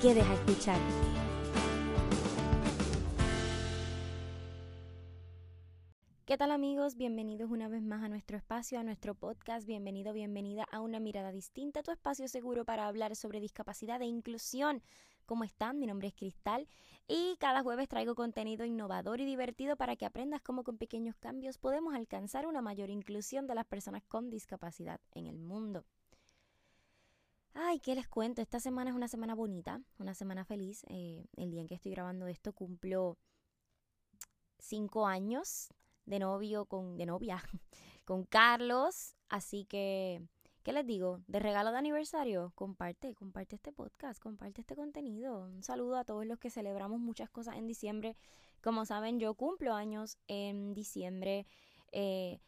quedes a escuchar. ¿Qué tal amigos? Bienvenidos una vez más a nuestro espacio, a nuestro podcast. Bienvenido, bienvenida a una mirada distinta, tu espacio seguro para hablar sobre discapacidad e inclusión. ¿Cómo están? Mi nombre es Cristal y cada jueves traigo contenido innovador y divertido para que aprendas cómo con pequeños cambios podemos alcanzar una mayor inclusión de las personas con discapacidad en el mundo. Ay, ¿qué les cuento? Esta semana es una semana bonita, una semana feliz. Eh, el día en que estoy grabando esto cumplo cinco años de novio con, de novia, con Carlos. Así que, ¿qué les digo? De regalo de aniversario, comparte, comparte este podcast, comparte este contenido. Un saludo a todos los que celebramos muchas cosas en diciembre. Como saben, yo cumplo años en diciembre. Eh,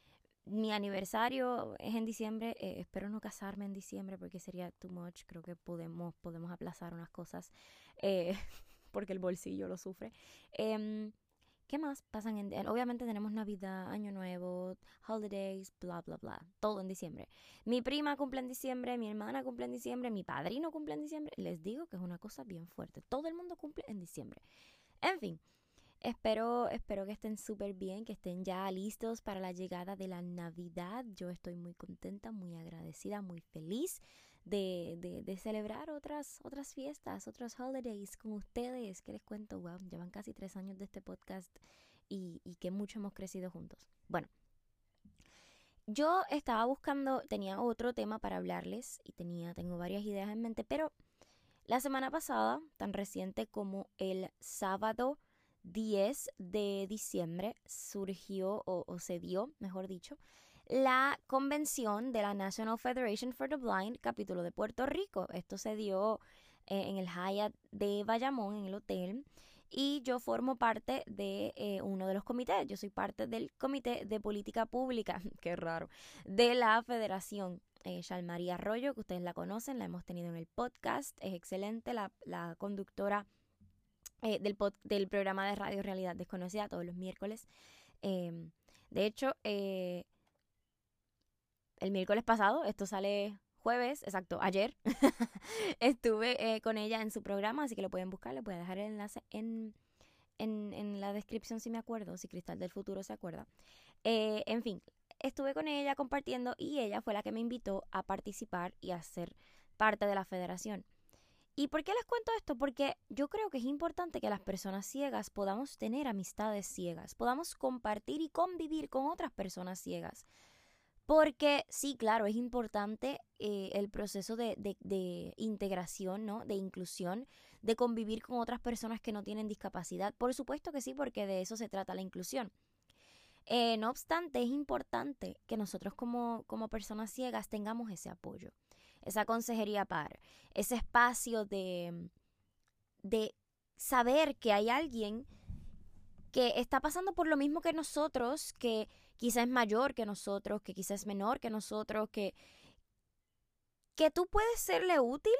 mi aniversario es en diciembre. Eh, espero no casarme en diciembre porque sería too much. Creo que podemos, podemos aplazar unas cosas eh, porque el bolsillo lo sufre. Em, ¿Qué más pasan en Obviamente tenemos Navidad, Año Nuevo, holidays, bla, bla, bla. Todo en diciembre. Mi prima cumple en diciembre, mi hermana cumple en diciembre, mi padrino cumple en diciembre. Les digo que es una cosa bien fuerte. Todo el mundo cumple en diciembre. En fin, Espero, espero que estén súper bien, que estén ya listos para la llegada de la Navidad. Yo estoy muy contenta, muy agradecida, muy feliz de, de, celebrar otras, otras fiestas, otros holidays con ustedes. ¿Qué les cuento? Wow, llevan casi tres años de este podcast y, y que mucho hemos crecido juntos. Bueno, yo estaba buscando, tenía otro tema para hablarles y tenía, tengo varias ideas en mente, pero la semana pasada, tan reciente como el sábado 10 de diciembre surgió o, se dio, mejor dicho, la convención de la National Federation for the Blind, capítulo de Puerto Rico. Esto se dio eh, en el Hyatt de Bayamón, en el hotel. Y yo formo parte de eh, uno de los comités. Yo soy parte del Comité de Política Pública, qué raro, de la Federación. Eh, María Arroyo, que ustedes la conocen, la hemos tenido en el podcast, es excelente, la conductora eh, del, programa de radio Realidad Desconocida todos los miércoles. Em, de hecho, eh, el miércoles pasado, esto sale jueves, exacto, ayer, estuve eh, con ella en su programa, así que lo pueden buscar, le voy a dejar el enlace en, en, en la descripción si me acuerdo, si Cristal del Futuro se acuerda. en fin, estuve con ella compartiendo y ella fue la que me invitó a participar y a ser parte de la federación. ¿Y por qué les cuento esto? Porque yo creo que es importante que las personas ciegas podamos tener amistades ciegas, podamos compartir y convivir con otras personas ciegas. Porque sí, claro, es importante eh, el proceso de, de, integración, ¿no? De inclusión, de convivir con otras personas que no tienen discapacidad. Por supuesto que sí, porque de eso se trata la inclusión. Eh, no obstante, es importante que nosotros como, como personas ciegas tengamos ese apoyo esa consejería par, ese espacio de, de saber que hay alguien que está pasando por lo mismo que nosotros, que quizás es mayor que nosotros, que quizás es menor que nosotros, que, que tú puedes serle útil,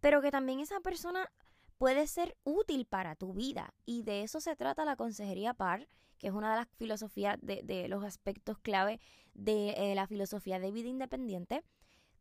pero que también esa persona puede ser útil para tu vida. Y de eso se trata la consejería par, que es una de las filosofías, de, de los aspectos clave de eh, la filosofía de vida independiente.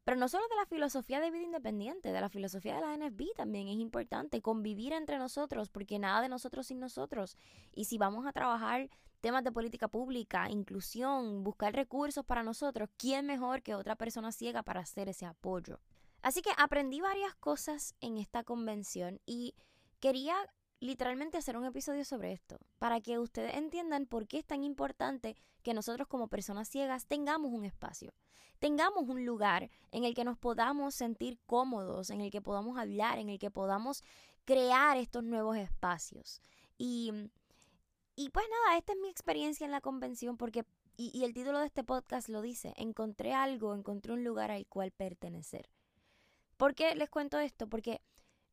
Pero no solo de la filosofía de vida independiente, de la filosofía de la NFB también es importante convivir entre nosotros, porque nada de nosotros sin nosotros. Y si vamos a trabajar temas de política pública, inclusión, buscar recursos para nosotros, ¿quién mejor que otra persona ciega para hacer ese apoyo? Así que aprendí varias cosas en esta convención y quería literalmente hacer un episodio sobre esto, para que ustedes entiendan por qué es tan importante que nosotros como personas ciegas tengamos un espacio tengamos un lugar en el que nos podamos sentir cómodos, en el que podamos hablar, en el que podamos crear estos nuevos espacios. Y, y pues nada, esta es mi experiencia en la convención porque, y, y el título de este podcast lo dice, encontré algo, encontré un lugar al cual pertenecer. ¿Por qué les cuento esto? Porque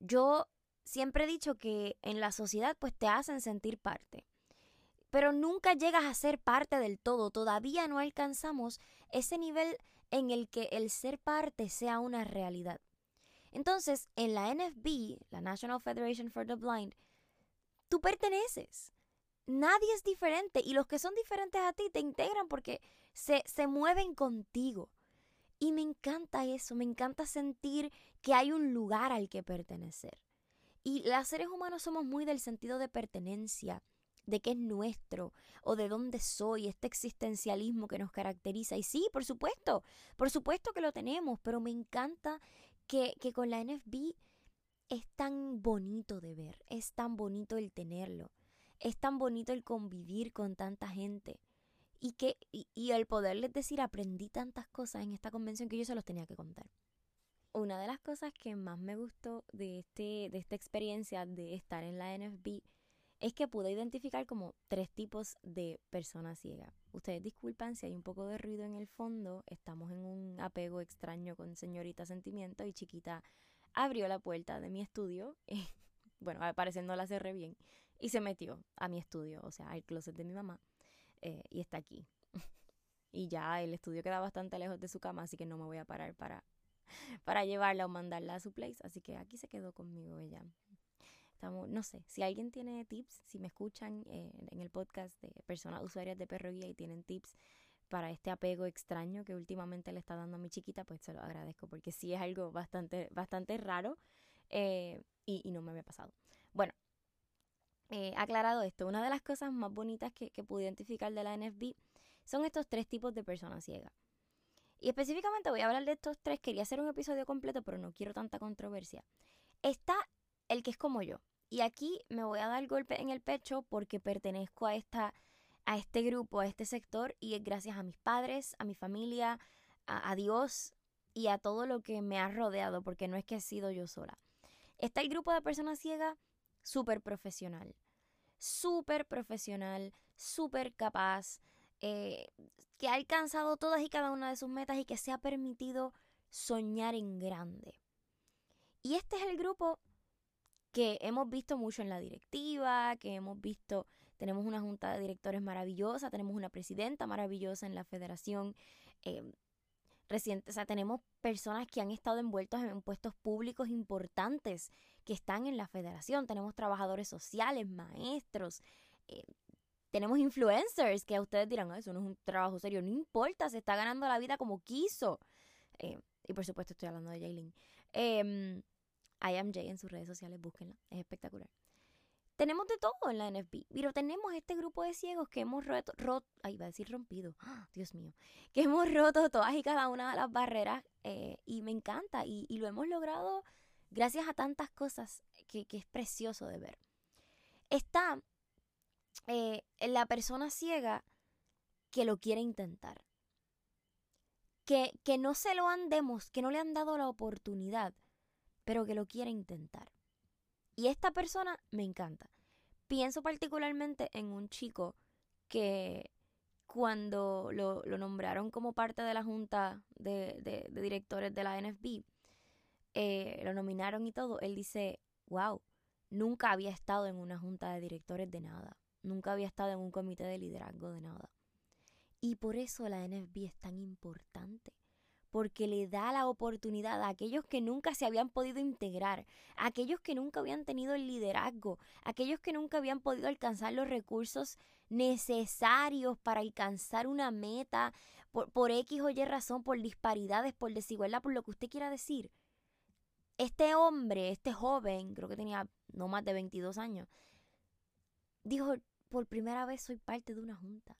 Yo siempre he dicho que en la sociedad pues te hacen sentir parte, pero nunca llegas a ser parte del todo, todavía no alcanzamos ese nivel en el que el ser parte sea una realidad. Entonces, en la NFB, la National Federation for the Blind, tú perteneces. Nadie es diferente y los que son diferentes a ti te integran porque se, se mueven contigo. Y me encanta eso, me encanta sentir que hay un lugar al que pertenecer. Y los seres humanos somos muy del sentido de pertenencia, de qué es nuestro o de dónde soy, este existencialismo que nos caracteriza. Y sí, por supuesto, por supuesto que lo tenemos, pero me encanta que, que con la NFB es tan bonito de ver, es tan bonito el tenerlo, es tan bonito el convivir con tanta gente y que y, el poderles decir aprendí tantas cosas en esta convención que yo se los tenía que contar. Una de las cosas que más me gustó de, este, de esta experiencia de estar en la NFB es que pude identificar como tres tipos de personas ciegas. Ustedes disculpan si hay un poco de ruido en el fondo, estamos en un apego extraño con señorita sentimiento y chiquita abrió la puerta de mi estudio, bueno, pareciendo la cerré bien, y se metió a mi estudio, o sea, al closet de mi mamá. Eh, y está aquí. y ya el estudio queda bastante lejos de su cama, así que no me voy a parar para, para llevarla o mandarla a su place. Así que aquí se quedó conmigo ella. Estamos, no sé, si alguien tiene tips, si me escuchan eh, en el podcast de personas usuarias de perro guía y tienen tips para este apego extraño que últimamente le está dando a mi chiquita, pues se lo agradezco porque sí es algo bastante, bastante raro eh, y, no me había pasado. Bueno, eh, aclarado esto, una de las cosas más bonitas que, que pude identificar de la NFB son estos tres tipos de personas ciegas. Y específicamente voy a hablar de estos tres. Quería hacer un episodio completo, pero no quiero tanta controversia. Está el que es como yo. Y aquí me voy a dar golpe en el pecho porque pertenezco a, esta, a este grupo, a este sector, y es gracias a mis padres, a mi familia, a, a Dios y a todo lo que me ha rodeado, porque no es que he sido yo sola. Está el grupo de personas ciegas súper profesional súper profesional, súper capaz, eh, que ha alcanzado todas y cada una de sus metas y que se ha permitido soñar en grande. Y este es el grupo que hemos visto mucho en la directiva, que hemos visto, tenemos una junta de directores maravillosa, tenemos una presidenta maravillosa en la federación, eh, reciente, o sea, tenemos personas que han estado envueltos en puestos públicos importantes que están en la federación, tenemos trabajadores sociales, maestros, eh, tenemos influencers que ustedes dirán, eso no es un trabajo serio, no importa, se está ganando la vida como quiso. Eh, y por supuesto estoy hablando de Jaylin. Eh, I am Jay en sus redes sociales, búsquenla, es espectacular. Tenemos de todo en la NFB, pero tenemos este grupo de ciegos que hemos roto, roto ay, va a decir rompido, Dios mío, que hemos roto todas y cada una de las barreras eh, y me encanta y, lo hemos logrado gracias a tantas cosas que, es precioso de ver. Está eh, la persona ciega que lo quiere intentar, que, que no se lo han demos, que no le han dado la oportunidad, pero que lo quiere intentar. Y esta persona me encanta. Pienso particularmente en un chico que cuando lo, nombraron como parte de la junta de, directores de la NFB, eh, lo nominaron y todo, él dice, wow, nunca había estado en una junta de directores de nada, nunca había estado en un comité de liderazgo de nada. Y por eso la NFB es tan importante, porque le da la oportunidad a aquellos que nunca se habían podido integrar, a aquellos que nunca habían tenido el liderazgo, a aquellos que nunca habían podido alcanzar los recursos necesarios para alcanzar una meta por, por X o Y razón, por disparidades, por desigualdad, por lo que usted quiera decir. Este hombre, este joven, creo que tenía no más de 22 años, dijo, por primera vez soy parte de una junta.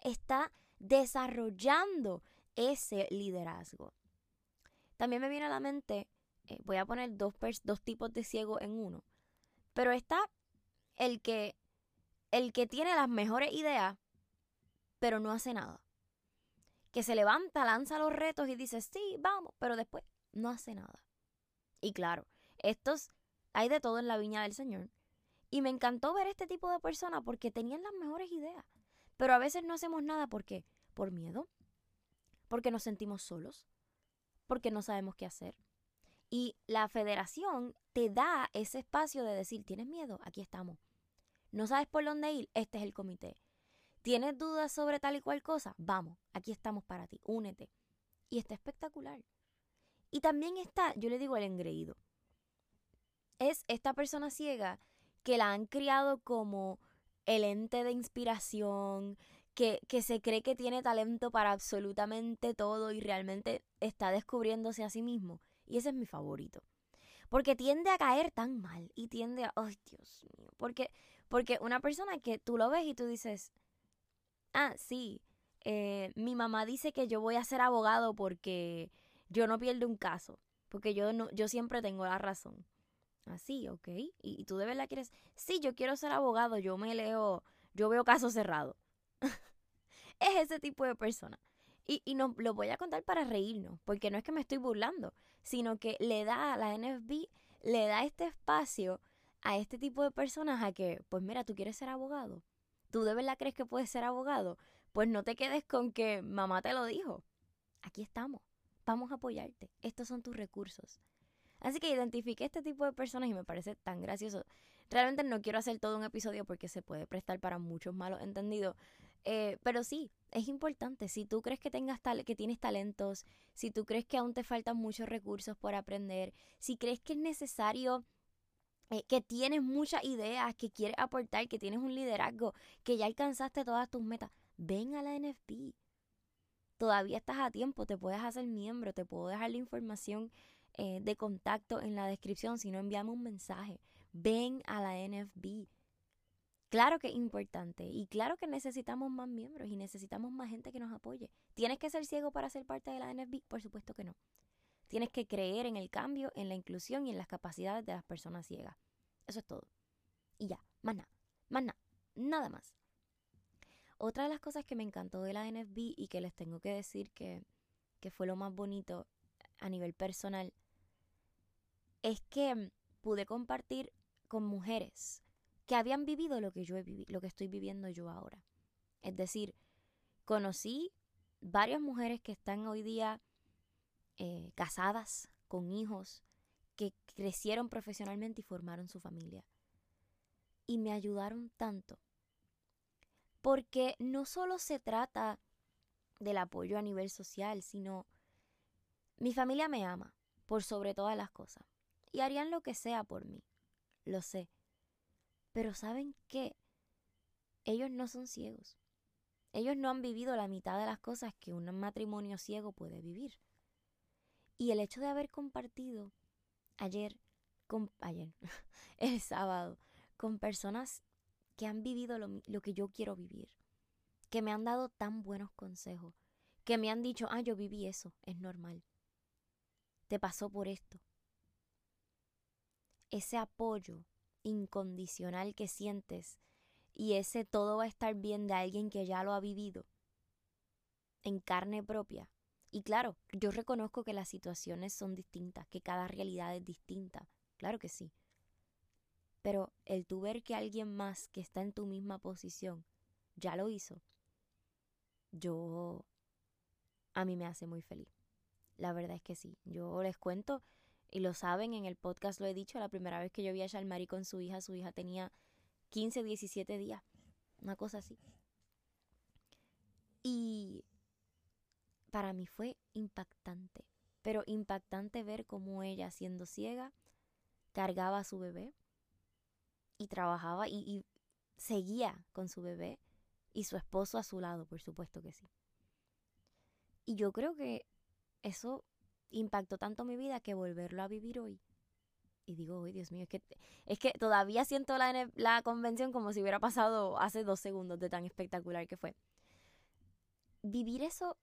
Está desarrollando ese liderazgo. También me viene a la mente, eh, voy a poner dos, dos tipos de ciego en uno, pero está el que, el que tiene las mejores ideas, pero no hace nada. Que se levanta, lanza los retos y dice, sí, vamos, pero después no hace nada. Y claro, estos hay de todo en la viña del Señor. Y me encantó ver este tipo de personas porque tenían las mejores ideas. Pero a veces no hacemos nada porque por miedo, porque nos sentimos solos, porque no sabemos qué hacer. Y la federación te da ese espacio de decir, ¿tienes miedo? Aquí estamos. ¿No sabes por dónde ir? Este es el comité. ¿Tienes dudas sobre tal y cual cosa? Vamos, aquí estamos para ti, únete. Y está espectacular. Y también está, yo le digo el engreído. Es esta persona ciega que la han criado como el ente de inspiración, que, que, se cree que tiene talento para absolutamente todo y realmente está descubriéndose a sí mismo. Y ese es mi favorito. Porque tiende a caer tan mal y tiende a, ay Dios mío, porque, porque una persona que tú lo ves y tú dices, ah, sí, eh, mi mamá dice que yo voy a ser abogado porque yo no pierdo un caso, porque yo, no, yo siempre tengo la razón. Así, ok. ¿Y, y tú de verdad quieres, sí, yo quiero ser abogado, yo me leo, yo veo casos cerrados. es ese tipo de persona. Y, y no, lo voy a contar para reírnos, porque no es que me estoy burlando, sino que le da a la NFB, le da este espacio a este tipo de personas a que, pues mira, tú quieres ser abogado. ¿Tú de verdad crees que puedes ser abogado? Pues no te quedes con que mamá te lo dijo. Aquí estamos. Vamos a apoyarte. Estos son tus recursos. Así que identifiqué este tipo de personas y me parece tan gracioso. Realmente no quiero hacer todo un episodio porque se puede prestar para muchos malos entendidos. Eh, pero sí, es importante. Si tú crees que, tengas que tienes talentos, si tú crees que aún te faltan muchos recursos por aprender, si crees que es necesario eh, que tienes muchas ideas, que quieres aportar, que tienes un liderazgo, que ya alcanzaste todas tus metas, ven a la NFB. Todavía estás a tiempo, te puedes hacer miembro, te puedo dejar la información eh, de contacto en la descripción, si no enviamos un mensaje. Ven a la NFB. Claro que es importante y claro que necesitamos más miembros y necesitamos más gente que nos apoye. ¿Tienes que ser ciego para ser parte de la NFB? Por supuesto que no. Tienes que creer en el cambio, en la inclusión y en las capacidades de las personas ciegas. Eso es todo. Y ya, más nada, más nada, nada más. Otra de las cosas que me encantó de la NFB y que les tengo que decir que, que fue lo más bonito a nivel personal es que pude compartir con mujeres que habían vivido lo que yo he vivido, lo que estoy viviendo yo ahora. Es decir, conocí varias mujeres que están hoy día eh, casadas, con hijos, que crecieron profesionalmente y formaron su familia. Y me ayudaron tanto. Porque no solo se trata del apoyo a nivel social, sino mi familia me ama por sobre todas las cosas. Y harían lo que sea por mí. Lo sé. Pero ¿saben qué? Ellos no son ciegos. Ellos no han vivido la mitad de las cosas que un matrimonio ciego puede vivir. Y el hecho de haber compartido ayer, ayer, el sábado, con personas que han vivido lo, lo, que yo quiero vivir, que me han dado tan buenos consejos, que me han dicho, ah, yo viví eso, es normal. Te pasó por esto. Ese apoyo incondicional que sientes y ese todo va a estar bien de alguien que ya lo ha vivido en carne propia. Y claro, yo reconozco que las situaciones son distintas, que cada realidad es distinta, claro que sí. Pero el tú ver que alguien más que está en tu misma posición ya lo hizo, yo a mí me hace muy feliz. La verdad es que sí. Yo les cuento y lo saben, en el podcast lo he dicho, la primera vez que yo vi a Shalmari con su hija, su hija tenía 15, 17 días, una cosa así. Y para mí fue impactante, pero impactante ver cómo ella, siendo ciega, cargaba a su bebé y trabajaba y, y seguía con su bebé y su esposo a su lado, por supuesto que sí. Y yo creo que eso impactó tanto mi vida que volverlo a vivir hoy. Y digo, uy, Dios mío, es que, es que todavía siento la, la convención como si hubiera pasado hace dos segundos de tan espectacular que fue. Vivir eso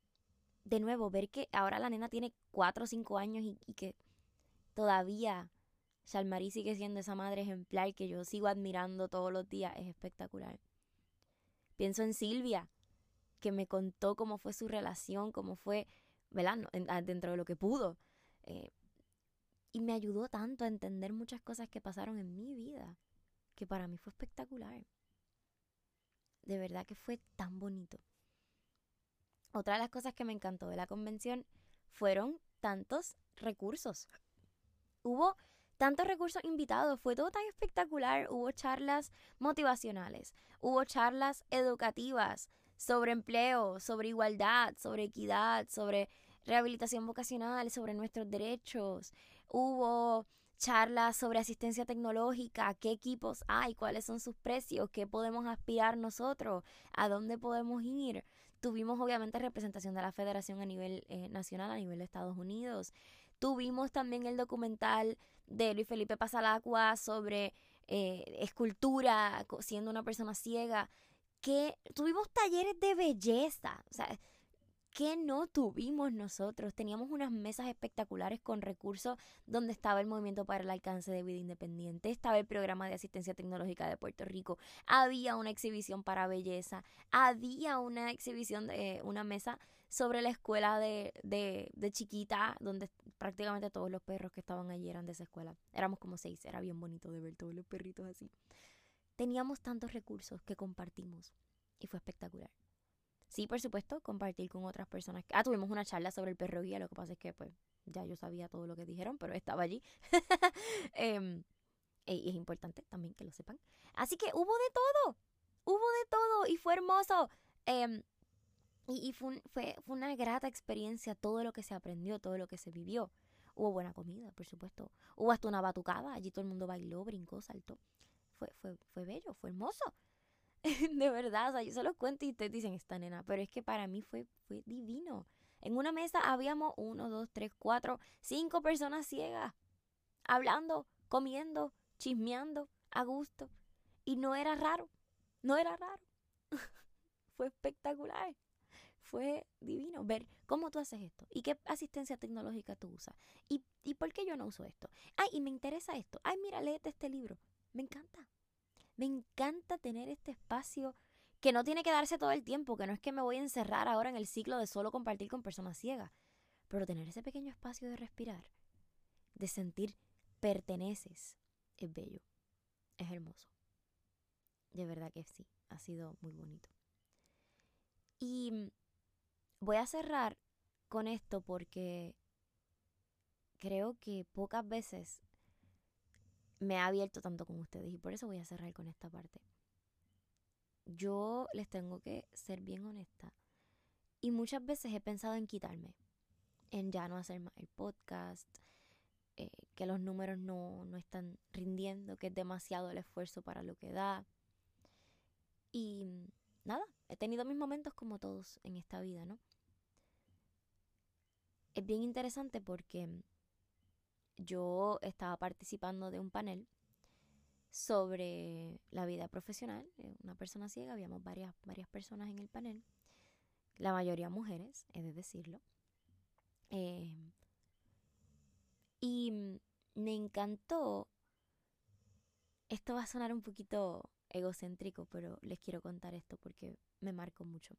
de nuevo, ver que ahora la nena tiene cuatro o cinco años y, y que todavía Shalmarí sigue siendo esa madre ejemplar que yo sigo admirando todos los días, es espectacular. Pienso en Silvia, que me contó cómo fue su relación, cómo fue ¿verdad? Ah, dentro de lo que pudo. Eh, y me ayudó tanto a entender muchas cosas que pasaron en mi vida, que para mí fue espectacular. De verdad que fue tan bonito. Otra de las cosas que me encantó de la convención fueron tantos recursos. Hubo tantos recursos invitados, fue todo tan espectacular. Hubo charlas motivacionales, hubo charlas educativas sobre empleo, sobre igualdad, sobre equidad, sobre rehabilitación vocacional, sobre nuestros derechos. Hubo charlas sobre asistencia tecnológica, qué equipos hay, cuáles son sus precios, qué podemos aspirar nosotros, a dónde podemos ir. Tuvimos obviamente representación de la federación a nivel eh, nacional, a nivel de Estados Unidos. Tuvimos también el documental de Luis Felipe Pasalacua sobre eh, escultura, siendo una persona ciega. Que tuvimos talleres de belleza. O sea, ¿Qué no tuvimos nosotros? Teníamos unas mesas espectaculares con recursos donde estaba el Movimiento para el Alcance de Vida Independiente, estaba el Programa de Asistencia Tecnológica de Puerto Rico, había una exhibición para belleza, había una exhibición de una mesa sobre la escuela de, de, de chiquita, donde prácticamente todos los perros que estaban allí eran de esa escuela. Éramos como seis, era bien bonito de ver todos los perritos así. Teníamos tantos recursos que compartimos y fue espectacular. Sí, por supuesto, compartir con otras personas. Ah, tuvimos una charla sobre el perro guía, lo que pasa es que pues ya yo sabía todo lo que dijeron, pero estaba allí. Em, y es importante también que lo sepan. Así que hubo de todo, hubo de todo y fue hermoso. Em, y, fue, fue, fue, una grata experiencia todo lo que se aprendió, todo lo que se vivió. Hubo buena comida, por supuesto. Hubo hasta una batucada, allí todo el mundo bailó, brincó, saltó. Fue, fue, fue bello, fue hermoso. de verdad, yo se los cuento y ustedes dicen, esta nena, pero es que para mí fue, fue divino. En una mesa habíamos uno, dos, tres, cuatro, cinco personas ciegas, hablando, comiendo, chismeando, a gusto. Y no era raro, no era raro. fue espectacular. Fue divino ver cómo tú haces esto y qué asistencia tecnológica tú usas. Y, y por qué yo no uso esto. Ay, y me interesa esto. Ay, mira, léete este libro. Me encanta. Me encanta tener este espacio que no tiene que darse todo el tiempo, que no es que me voy a encerrar ahora en el ciclo de solo compartir con personas ciegas, pero tener ese pequeño espacio de respirar, de sentir perteneces, es bello, es hermoso. De verdad que sí, ha sido muy bonito. Y voy a cerrar con esto porque creo que pocas veces me ha abierto tanto con ustedes y por eso voy a cerrar con esta parte. Yo les tengo que ser bien honesta y muchas veces he pensado en quitarme, en ya no hacer más el podcast, eh, que los números no, no están rindiendo, que es demasiado el esfuerzo para lo que da. Y nada, he tenido mis momentos como todos en esta vida, ¿no? Es bien interesante porque yo estaba participando de un panel sobre la vida profesional, una persona ciega, habíamos varias, varias personas en el panel, la mayoría mujeres, he de decirlo. Eh, y me encantó, esto va a sonar un poquito egocéntrico, pero les quiero contar esto porque me marcó mucho.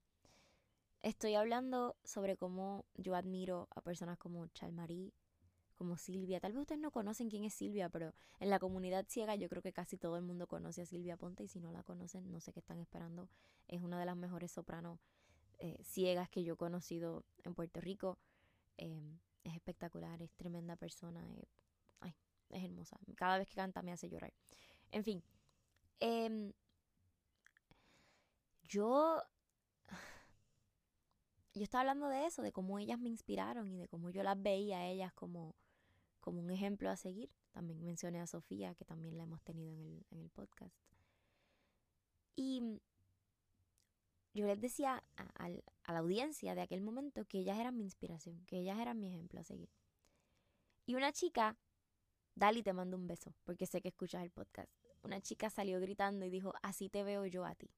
Estoy hablando sobre cómo yo admiro a personas como Chalmarie, como Silvia. Tal vez ustedes no conocen quién es Silvia, pero en la comunidad ciega yo creo que casi todo el mundo conoce a Silvia Ponte y si no la conocen, no sé qué están esperando. Es una de las mejores sopranos eh, ciegas que yo he conocido en Puerto Rico. Em, es espectacular, es tremenda persona. ay, es hermosa. Cada vez que canta me hace llorar. En fin. Em, yo yo estaba hablando de eso, de cómo ellas me inspiraron y de cómo yo las veía a ellas como, como un ejemplo a seguir. También mencioné a Sofía, que también la hemos tenido en el, en el podcast. Y yo les decía a, la audiencia de aquel momento que ellas eran mi inspiración, que ellas eran mi ejemplo a seguir. Y una chica, Dali, te mando un beso, porque sé que escuchas el podcast. Una chica salió gritando y dijo, así te veo yo a ti.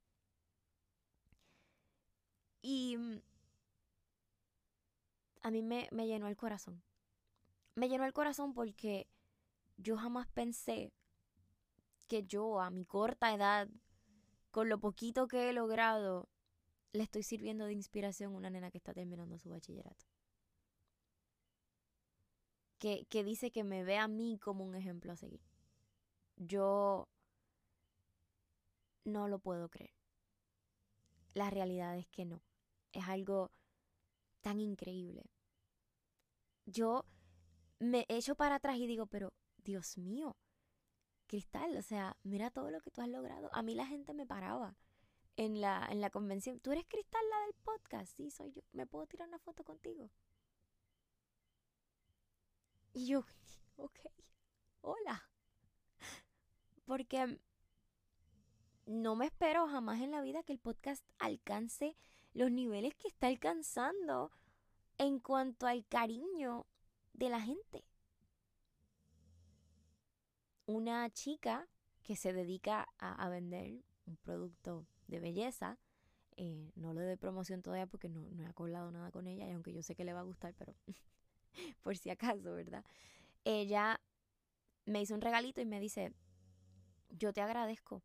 Y a mí me, me llenó el corazón me llenó el corazón porque yo jamás pensé que yo a mi corta edad, con lo poquito que he logrado, le estoy sirviendo de inspiración a una nena que está terminando su bachillerato. Que, que dice que me ve a mí como un ejemplo a seguir. Yo no lo puedo creer. La realidad es que no. Es algo tan increíble. Yo me echo para atrás y digo, pero Dios mío, Cristal, o sea, mira todo lo que tú has logrado. A mí la gente me paraba en la, en la convención. ¿Tú eres Cristal la del podcast? Sí, soy yo. ¿Me puedo tirar una foto contigo? Y yo, ok, hola. Porque no me espero jamás en la vida que el podcast alcance los niveles que está alcanzando en cuanto al cariño de la gente. Una chica que se dedica a, vender un producto de belleza, eh, no le doy promoción todavía porque no, no he acordado nada con ella y aunque yo sé que le va a gustar, pero por si acaso, ¿verdad? Ella me hizo un regalito y me dice, yo te agradezco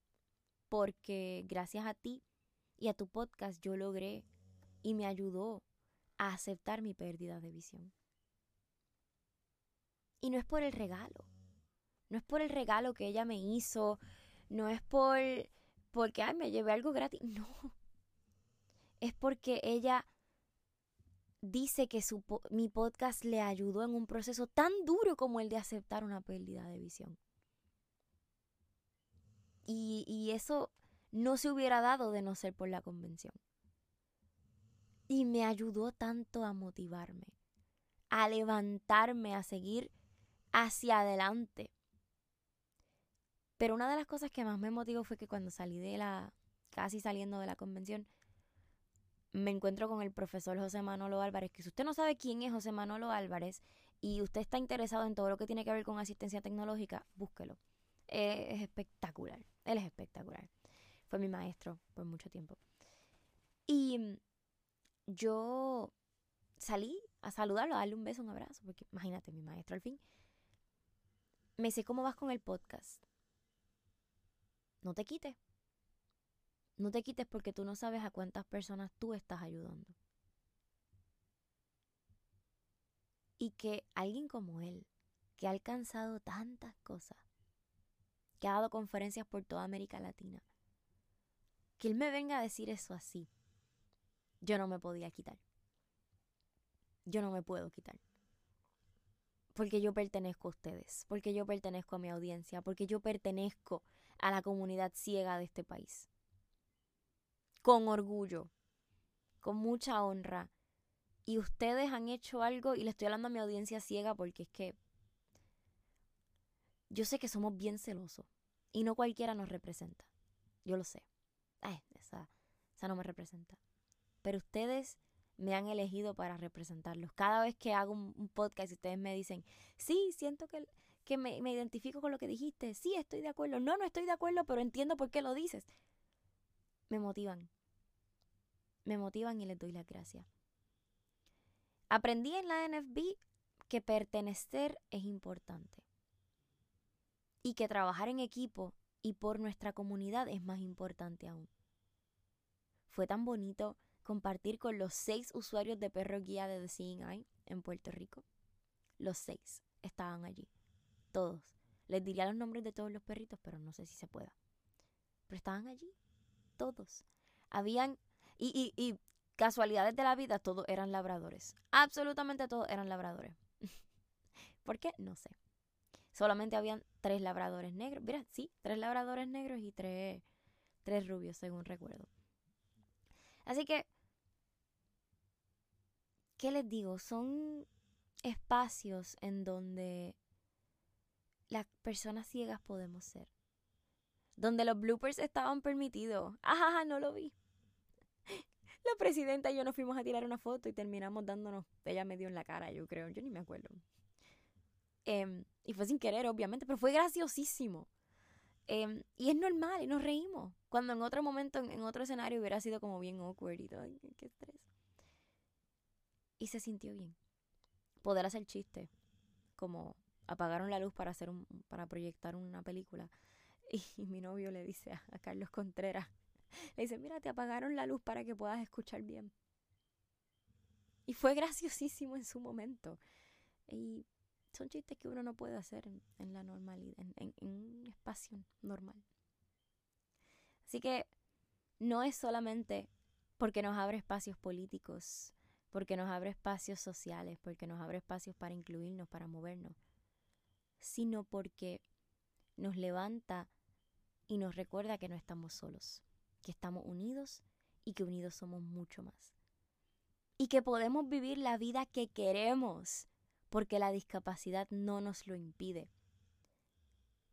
porque gracias a ti y a tu podcast yo logré y me ayudó a aceptar mi pérdida de visión. Y no es por el regalo, no es por el regalo que ella me hizo, no es por porque ay, me llevé algo gratis, no. Es porque ella dice que su, mi podcast le ayudó en un proceso tan duro como el de aceptar una pérdida de visión. Y, y eso no se hubiera dado de no ser por la convención. Y me ayudó tanto a motivarme, a levantarme, a seguir hacia adelante. Pero una de las cosas que más me motivó fue que cuando salí de la, casi saliendo de la convención, me encuentro con el profesor José Manolo Álvarez, que si usted no sabe quién es José Manolo Álvarez y usted está interesado en todo lo que tiene que ver con asistencia tecnológica, búsquelo. es espectacular, él es espectacular. Fue mi maestro por mucho tiempo. Y yo salí a saludarlo, a darle un beso, un abrazo, porque imagínate, mi maestro al fin. Me dice, ¿cómo vas con el podcast? No te quites. No te quites porque tú no sabes a cuántas personas tú estás ayudando. Y que alguien como él, que ha alcanzado tantas cosas, que ha dado conferencias por toda América Latina, que él me venga a decir eso así, yo no me podía quitar. Yo no me puedo quitar. Porque yo pertenezco a ustedes, porque yo pertenezco a mi audiencia, porque yo pertenezco a la comunidad ciega de este país con orgullo, con mucha honra. Y ustedes han hecho algo, y le estoy hablando a mi audiencia ciega porque es que yo sé que somos bien celosos y no cualquiera nos representa. Yo lo sé. esa, esa no me representa. Pero ustedes me han elegido para representarlos. Cada vez que hago un, podcast y ustedes me dicen, sí, siento que, que me, me identifico con lo que dijiste, sí, estoy de acuerdo, no, no estoy de acuerdo, pero entiendo por qué lo dices. Me motivan me motivan y les doy las gracias. Aprendí en la NFB que pertenecer es importante y que trabajar en equipo y por nuestra comunidad es más importante aún. Fue tan bonito compartir con los seis usuarios de perro guía de The Seeing Eye en Puerto Rico. Los seis estaban allí. Todos. Les diría los nombres de todos los perritos, pero no sé si se pueda. Pero estaban allí. Todos. Habían y, y, y casualidades de la vida, todos eran labradores. Absolutamente todos eran labradores. ¿Por qué? No sé. Solamente habían tres labradores negros. Mira, sí, tres labradores negros y tres, tres rubios, según recuerdo. Así que, ¿qué les digo? Son espacios en donde las personas ciegas podemos ser. Donde los bloopers estaban permitidos. Ajá, no lo vi la presidenta y yo nos fuimos a tirar una foto y terminamos dándonos, ella me dio en la cara, yo creo, yo ni me acuerdo. Em, y fue sin querer, obviamente, pero fue graciosísimo. Em, y es normal, y nos reímos. Cuando en otro momento, en, otro escenario, hubiera sido como bien awkward y todo, qué estrés. Y se sintió bien. Poder hacer chiste, como apagaron la luz para hacer un, para proyectar una película. Y, mi novio le dice a Carlos Contreras, le dice, mira, te apagaron la luz para que puedas escuchar bien. Y fue graciosísimo en su momento. Y son chistes que uno no puede hacer en, la normalidad, en, un espacio normal. Así que no es solamente porque nos abre espacios políticos porque nos abre espacios sociales, porque nos abre espacios para incluirnos, para movernos, sino porque nos levanta y nos recuerda que no estamos solos, que estamos unidos y que unidos somos mucho más. Y que podemos vivir la vida que queremos, porque la discapacidad no nos lo impide.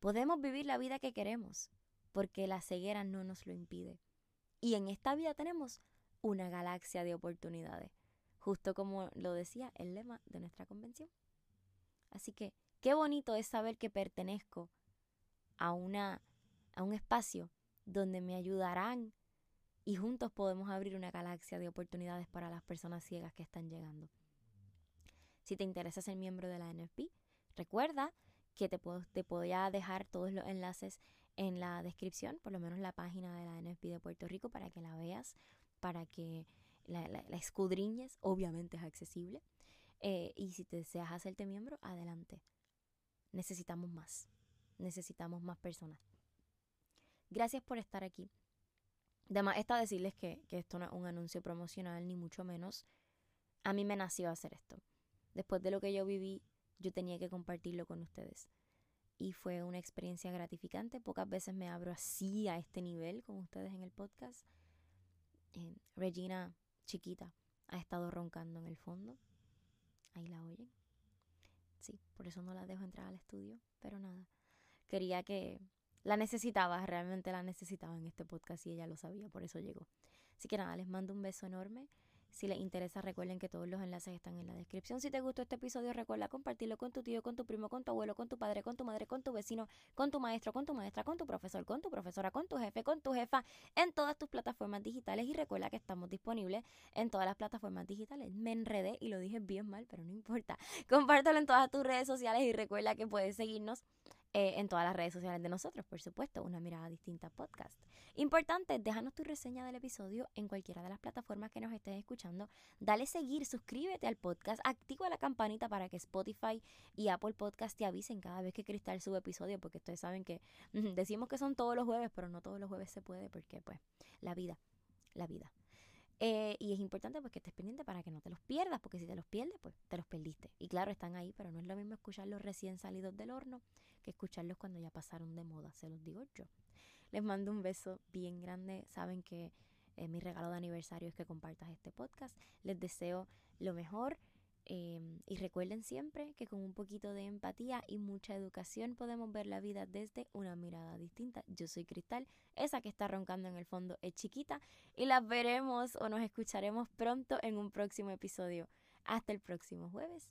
Podemos vivir la vida que queremos, porque la ceguera no nos lo impide. Y en esta vida tenemos una galaxia de oportunidades, justo como lo decía el lema de nuestra convención. Así que qué bonito es saber que pertenezco a, una, a un espacio donde me ayudarán y juntos podemos abrir una galaxia de oportunidades para las personas ciegas que están llegando. Si te interesa ser miembro de la NFP, recuerda que te, puedo, te voy a dejar todos los enlaces en la descripción, por lo menos la página de la NFP de Puerto Rico, para que la veas, para que la, escudriñes. Obviamente es accesible. Eh, y si te deseas hacerte miembro, adelante. Necesitamos más. Necesitamos más personas. Gracias por estar aquí. Además, está decirles que, que esto no es un anuncio promocional, ni mucho menos. A mí me nació hacer esto. Después de lo que yo viví, yo tenía que compartirlo con ustedes. Y fue una experiencia gratificante. Pocas veces me abro así a este nivel con ustedes en el podcast. Eh, Regina, chiquita, ha estado roncando en el fondo. Ahí la oyen. Sí, por eso no la dejo entrar al estudio. Pero nada, quería que la necesitaba, realmente la necesitaba en este podcast y ella lo sabía, por eso llegó. Así que nada, les mando un beso enorme. Si les interesa, recuerden que todos los enlaces están en la descripción. Si te gustó este episodio, recuerda compartirlo con tu tío, con tu primo, con tu abuelo, con tu padre, con tu madre, con tu vecino, con tu maestro, con tu maestra, con tu profesor, con tu profesora, con tu jefe, con tu jefa, en todas tus plataformas digitales. Y recuerda que estamos disponibles en todas las plataformas digitales. Me enredé y lo dije bien mal, pero no importa. Compártelo en todas tus redes sociales y recuerda que puedes seguirnos eh, en todas las redes sociales de nosotros, por supuesto, una mirada distinta podcast. Importante, déjanos tu reseña del episodio en cualquiera de las plataformas que nos estés escuchando. Dale seguir, suscríbete al podcast, activa la campanita para que Spotify y Apple Podcast te avisen cada vez que Cristal sube episodio, porque ustedes saben que decimos que son todos los jueves, pero no todos los jueves se puede, porque pues la vida, la vida. Eh, y es importante pues que estés pendiente para que no te los pierdas, porque si te los pierdes, pues te los perdiste. Y claro, están ahí, pero no es lo mismo escucharlos recién salidos del horno que escucharlos cuando ya pasaron de moda, se los digo yo. Les mando un beso bien grande. Saben que eh, mi regalo de aniversario es que compartas este podcast. Les deseo lo mejor. Em, y recuerden siempre que con un poquito de empatía y mucha educación podemos ver la vida desde una mirada distinta. Yo soy Cristal, esa que está roncando en el fondo es chiquita y las veremos o nos escucharemos pronto en un próximo episodio. Hasta el próximo jueves.